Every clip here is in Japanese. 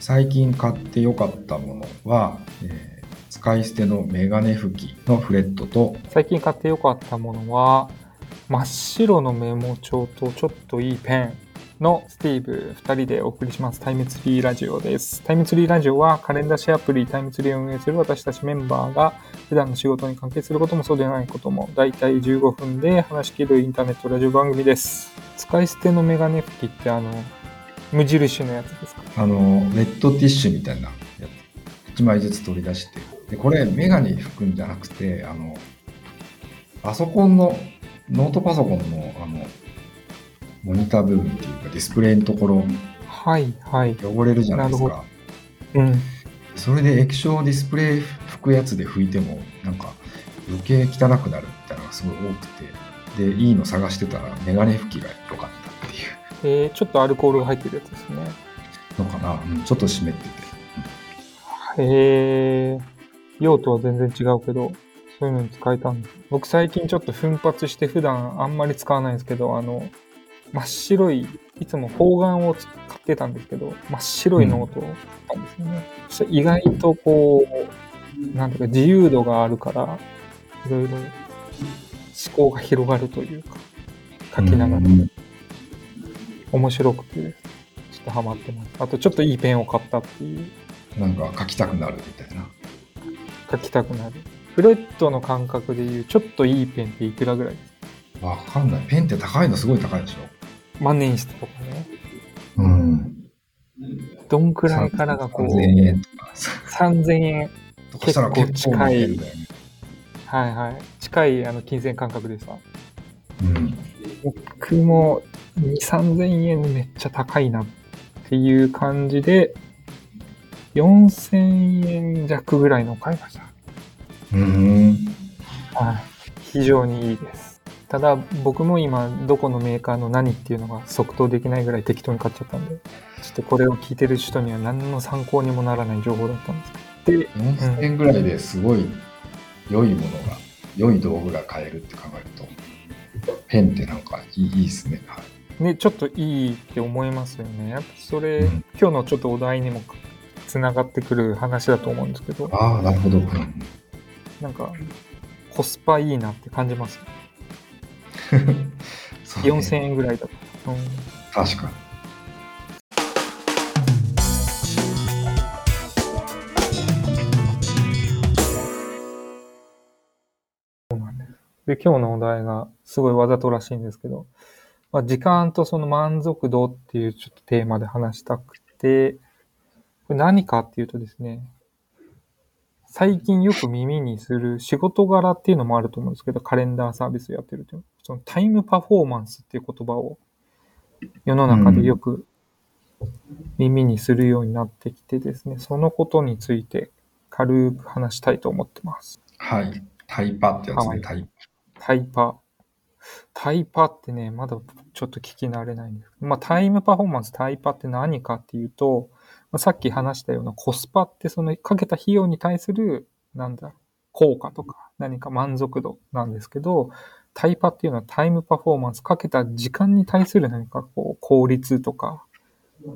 最近買って良かったものは、えー使い捨てのメガネ拭きのフレットと、最近買って良かったものは、真っ白のメモ帳とちょっといいペン。のスティーブ2人でお送りしますタイムツリーラジオです。タイムツリーラジオはカレンダーシェアプリタイムツリーを運営する私たちメンバーが普段の仕事に関係することもそうでないこともだいたい15分で話し切るインターネットラジオ番組です。使い捨てのメガネ拭きってあの、無印のやつですか？あの、ウェットティッシュみたいなやつ、1枚ずつ取り出して、で、これメガネ拭くんじゃなくて、あの、パソコンの、ノートパソコンの、あの、モニター部分っていうかディスプレイのところはいはい。汚れるじゃないですか。うん。それで液晶ディスプレイ拭くやつで拭いても、なんか余計汚くなるみたいなのがすごい多くて、で、いいの探してたらメガネ拭きが良かったっていうえー、ちょっとアルコールが入ってるやつですね。のかな。うんちょっと湿ってて。へえ、用途は全然違うけど、そういうのに使えたんだ。僕最近ちょっと奮発して普段あんまり使わないんですけど、あの、真っ白い、いつも方眼を使ってたんですけど、真っ白いノートを買ったんですよね。そしたら意外とこう、なんていうか自由度があるから、いろいろ思考が広がるというか、書きながらうん面白くて、ちょっとハマってます。あとちょっといいペンを買ったっていう。なんか書きたくなるみたいな。書きたくなる。フレットの感覚でいうちょっといいペンっていくらぐらいですわかんない。ペンって高いのすごい高いでしょ。万年筆とかね。うん。どんくらいからがこう、3000円とか。3000円。結構近いね。はいはい。近いあの金銭感覚でさ。うん。僕も2、3000円めっちゃ高いなっていう感じで、4000円弱ぐらいのを買いました。うん。はい。非常にいいです。ただ、僕も今、どこのメーカーの何っていうのが即答できないぐらい適当に買っちゃったんで、ちょっとこれを聞いてる人には何の参考にもならない情報だったんですけど。で、4000円ぐらいですごい良いものが、良い道具が買えるって考えると、ペンってなん。かいいいいですね。はい。ね、ちょっといいって思いますよね。やっぱそれ、うん。今日のちょっとお題にもつながってくる話だと思うん。ですけど、ああ、なるほど。うん。なん。か、コスパいいなって感じます。そうね4000円ぐらいだと。うん確かに。で、今日のお題がすごいわざとらしいんですけど、まあ、時間とその満足度っていうちょっとテーマで話したくて、これ何かっていうとですね、最近よく耳にする仕事柄っていうのもあると思うんですけど、カレンダーサービスやってるという、そのタイムパフォーマンスっていう言葉を世の中でよく耳にするようになってきてですね、そのことについて軽く話したいと思ってます。はい。タイパってやつね、はいタイタイパ。タイパってね、まだちょっと聞き慣れないんですけど、まあタイムパフォーマンス、タイパって何かっていうと、まあ、さっき話したようなコスパってそのかけた費用に対する、なんだ、効果とか何か満足度なんですけど、タイパっていうのはタイムパフォーマンスかけた時間に対する何かこう効率とか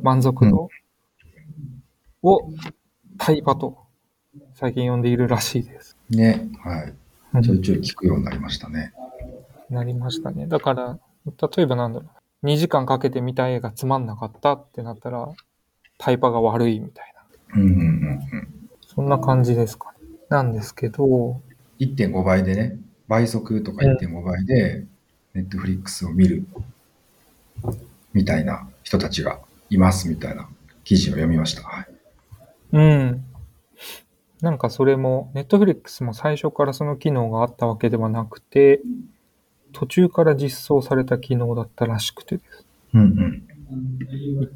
満足度をタイパと最近呼んでいるらしいです。ね。はい。うんちょいちょい聞くようになりましたね。なりましたね。だから、例えばなんだろう。2時間かけて見た映画つまんなかったってなったら、タイパが悪いみたいな。うんうんうんうん。そんな感じですかね。なんですけど、1.5倍でね、倍速とか1.5倍で、ネットフリックスを見る、みたいな人たちがいますみたいな記事を読みました。はい。うん。なんかそれも、ネットフリックスも最初からその機能があったわけではなくて、途中から実装された機能だったらしくてです。うんうん。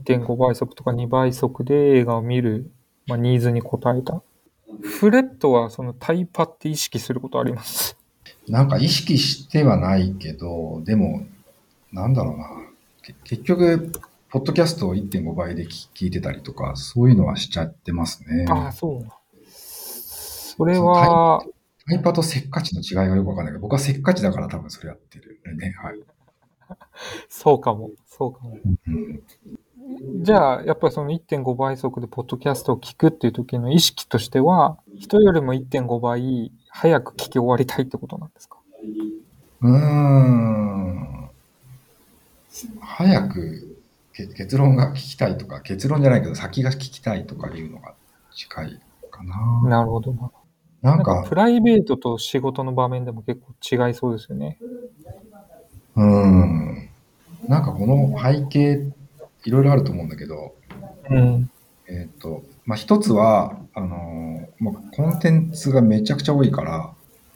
1.5倍速とか2倍速で映画を見る、まあ、ニーズに応えた。フレットはそのタイパって意識することあります。なんか意識してはないけど、でも、なんだろうな。け結局、ポッドキャストを1.5倍で聞聞いてたりとか、そういうのはしちゃってますね。ああ、そうな。それは、タイパとせっかちの違いがよくわかんないけど、僕はせっかちだから多分それやってるね。はい。そうかも、そうかも。うんじゃあ、やっぱりその1.5倍速でポッドキャストを聞くっていう時の意識としては、人よりも1.5倍早く聞き終わりたいってことなんですか？うーん。早くけ結論が聞きたいとか、結論じゃないけど先が聞きたいとかいうのが近いかな。なるほどな。なんかなんか、プライベートと仕事の場面でも結構違いそうですよね。うーん。なんかこの背景、いろいろあると思うんだけど、うん。えっ、と、まあ、一つは、あのーもうコンテンツがめちゃくちゃ多いから、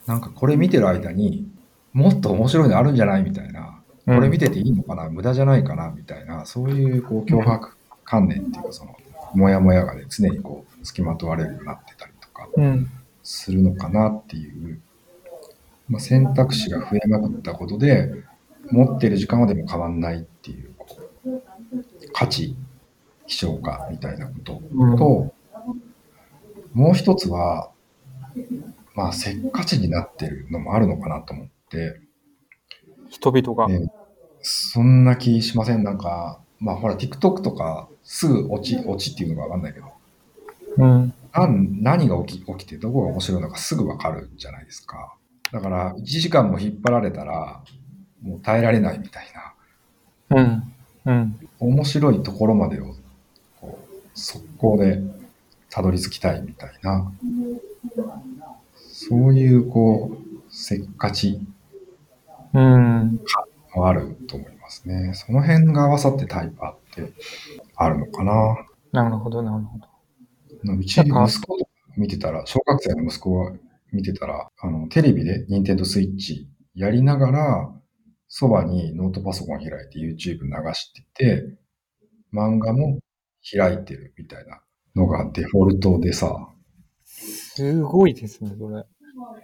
なんかこれ見てる間にもっと面白いのあるんじゃないみたいな、これ見てていいのかな、無駄じゃないかな？みたいな、そういうこう脅迫観念っていうか、その、もやもやがね、常にこう、付きまとわれるようになってたりとかうん。するのかなっていう、まあ、選択肢が増えまくったことで、持ってる時間はでも変わんないっていう、こう価値、希少価みたいなことうん。と、もう一つは、まあ、せっかちになってるのもあるのかなと思って、人々が。えーそんな気しません？なんか、まあほら、TikTok とかすぐ落ち、落ちっていうのがわかんないけど、うん。なん何が起き起きてどこが面白いのかすぐわかるじゃないですか。だから、1時間も引っ張られたら、もう耐えられないみたいな、うん。うん。面白いところまでを、こう、速攻でたどり着きたいみたいな、そういう、こう、せっかちうん。はあると思いますね。その辺が合わさってタイパーってあるのかな。なるほど、なるほど。うち、息子見てたら、小学生の息子が見てたら、あの、テレビで任天堂スイッチやりながら、そばにノートパソコン開いて YouTube 流してて、漫画も開いてるみたいなのがデフォルトでさ、すごいですね、それ。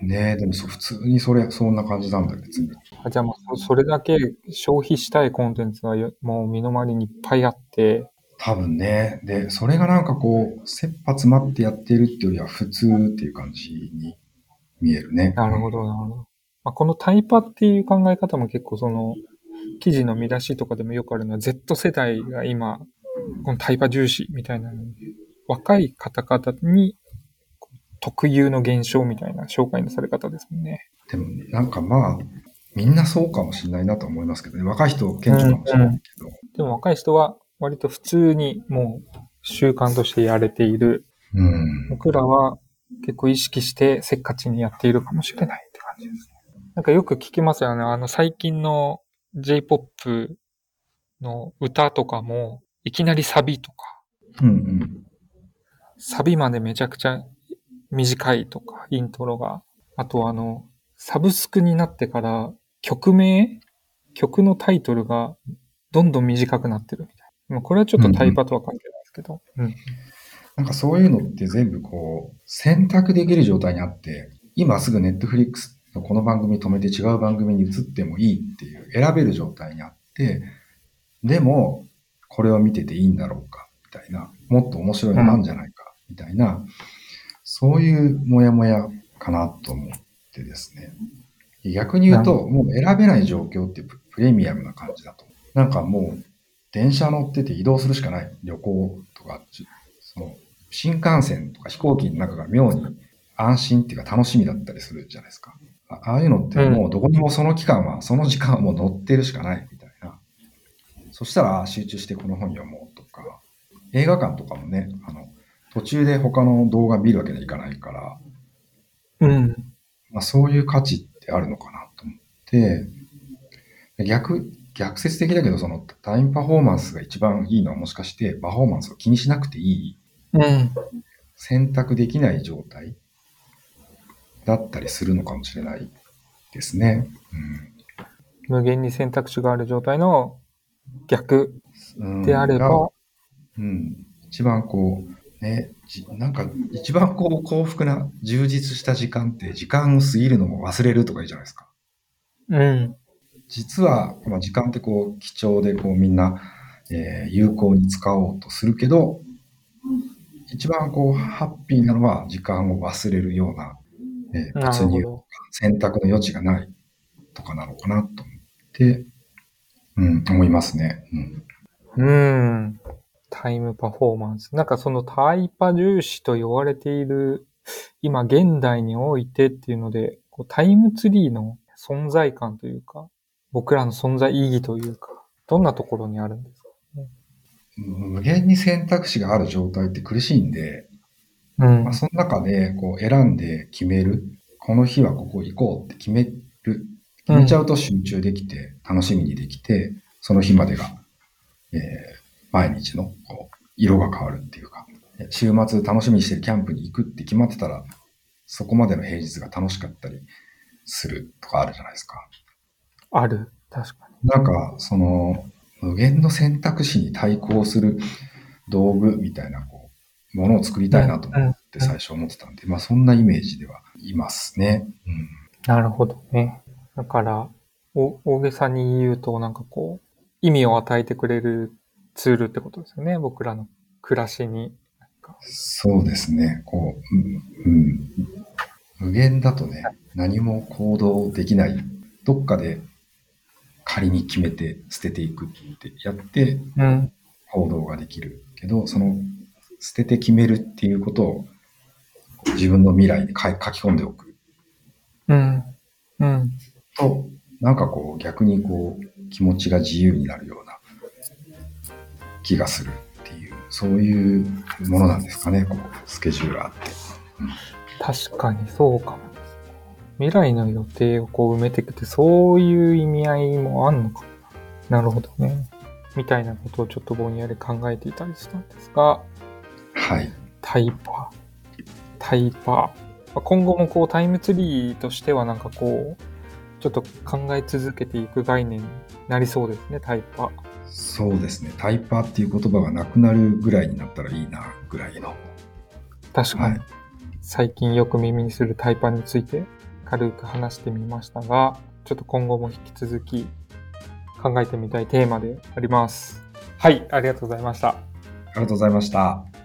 ねえ、でもそ普通にそれ、そんな感じなんだよ、別に。あじゃあもうそそれだけ消費したいコンテンツがよもう身の回りにいっぱいあって、多分ね。で、それがなんかこう、切羽詰まってやってるっていうよりは普通っていう感じに見えるね。なるほど、なるほど。まあ、このタイパっていう考え方も結構その、記事の見出しとかでもよくあるのは、Z 世代が今、このタイパ重視みたいなので、若い方々に特有の現象みたいな紹介のされ方ですもんね。でも、なんかまあ、みんなそうかもしれないなと思いますけどね。若い人、顕著かもしれないけど。でも若い人は割と普通にもう習慣としてやれている。うん。僕らは結構意識してせっかちにやっているかもしれないって感じですね。なんかよく聞きますよね。あの最近の J-POP の歌とかもいきなりサビとか、うんうん。サビまでめちゃくちゃ短いとか、イントロが。あとあの、サブスクになってから曲名曲のタイトルがどんどん短くなってるみたいな。まあこれはちょっとタイパとは関係ないですけど。うん。なんかそういうのって全部こう、選択できる状態にあって、今すぐネットフリックスのこの番組止めて違う番組に移ってもいいっていう選べる状態にあって、でも、これを見てていいんだろうか、みたいな、もっと面白いのなんじゃないか、みたいな、そういうモヤモヤかなと思ってですね。逆に言うと、もう選べない状況ってププレミアムな感じだと。なんかもう、電車乗ってて移動するしかない。旅行とか、ちその新幹線とか飛行機の中が妙に安心っていうか楽しみだったりするじゃないですか。あああいうのってもうどこにもその期間は、その時間はもう乗ってるしかないみたいな。そしたらあ集中してこの本読もうとか、映画館とかもね、あの、途中で他の動画見るわけにはいかないから、うん。まあ、そういう価値ってあるのかなと思って、逆、逆説的だけど、そのタイムパフォーマンスが一番いいのはもしかしてパフォーマンスを気にしなくていいうん。選択できない状態だったりするのかもしれないですね。無限に選択肢がある状態の逆うん、であれば、がうん、一番こう、ね、じなんか一番こう幸福な充実した時間って時間を過ぎるのも忘れるとかいいじゃないですか。うん。実は、まあ、時間ってこう貴重でこうみんな、えー有効に使おうとするけど、一番こうハッピーなのは時間を忘れるような、えー没入。選択の余地がないとかなのかなと思って、うん、思いますね。うん。うん。タイムパフォーマンス。なんかそのタイパ重視と言われている、今現代においてっていうので、こうタイムツリーの存在感というか、僕らの存在意義というか、どんなところにあるんですか？無限に選択肢がある状態って苦しいんで、うんまあ、。その中でこう選んで決める。この日はここ行こうって決める。決めちゃうと集中できて、楽しみにできて、その日までが、えー毎日のこう色が変わるっていうか、週末楽しみにしてるキャンプに行くって決まってたら、そこまでの平日が楽しかったりするとかあるじゃないですか。ある。確かに。なんか、その、無限の選択肢に対抗する道具みたいな、こう、ものを作りたいなと思って最初思ってたんで、まあそんなイメージではいますね。うん。なるほどね。だから、お大げさに言うと、なんかこう、意味を与えてくれるツールってことですよね。僕らの暮らしに。そうですね。こう、うん、うん。無限だとね、何も行動できない。どっかで仮に決めて捨てていくってやってうん。行動ができるけど、その捨てて決めるっていうことを自分の未来に書き込んでおくうん。うん。と、なんかこう逆にこう気持ちが自由になるような気がするっていう、そういうものなんですかね、こうスケジューラーって。確かにそうかも。未来の予定をこう埋めていくって、そういう意味合いもあんのかな。なるほどね。みたいなことをちょっとぼんやり考えていたりしたんですが、はい。タイパー。タイパー。まあ今後もこうタイムツリーとしてはなんかこう、ちょっと考え続けていく概念になりそうですね、タイパー。そうですね。タイパーっていう言葉がなくなるぐらいになったらいいな、ぐらいの。確かに、はい。最近よく耳にするタイパーについて軽く話してみましたが、ちょっと今後も引き続き考えてみたいテーマであります。はい、ありがとうございました。ありがとうございました。